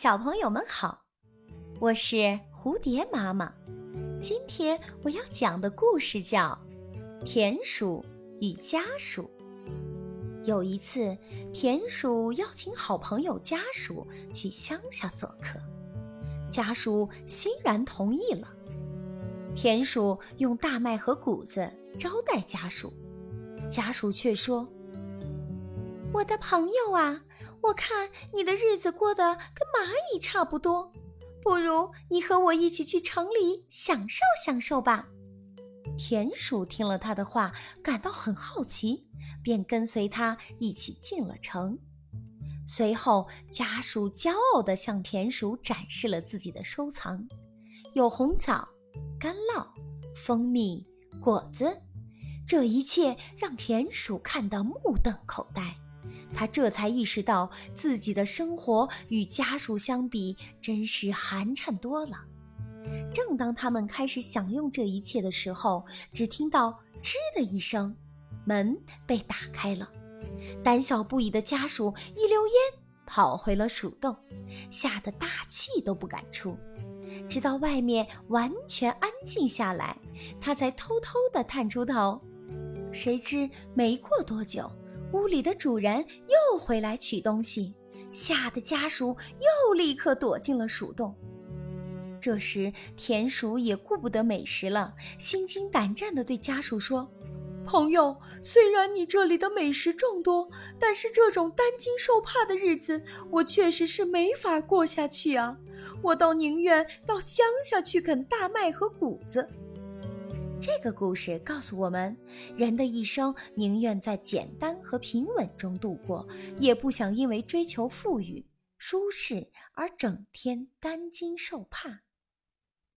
小朋友们好，我是蝴蝶妈妈。今天我要讲的故事叫《田鼠与家鼠》。有一次，田鼠邀请好朋友家鼠去乡下做客，家鼠欣然同意了。田鼠用大麦和谷子招待家鼠，家鼠却说：“我的朋友啊。”我看你的日子过得跟蚂蚁差不多，不如你和我一起去城里享受享受吧。田鼠听了他的话，感到很好奇，便跟随他一起进了城。随后，家鼠骄傲地向田鼠展示了自己的收藏，有红枣、干酪、蜂蜜、果子，这一切让田鼠看得目瞪口呆。他这才意识到自己的生活与家属相比真是寒碜多了。正当他们开始享用这一切的时候，只听到“吱”的一声，门被打开了。胆小不已的家属一溜烟跑回了鼠洞，吓得大气都不敢出。直到外面完全安静下来，他才偷偷地探出头。谁知没过多久。屋里的主人又回来取东西，吓得家鼠又立刻躲进了鼠洞。这时，田鼠也顾不得美食了，心惊胆战地对家鼠说：“朋友，虽然你这里的美食众多，但是这种担惊受怕的日子，我确实是没法过下去啊！我倒宁愿到乡下去啃大麦和谷子。”这个故事告诉我们，人的一生宁愿在简单和平稳中度过，也不想因为追求富裕、舒适而整天担惊受怕。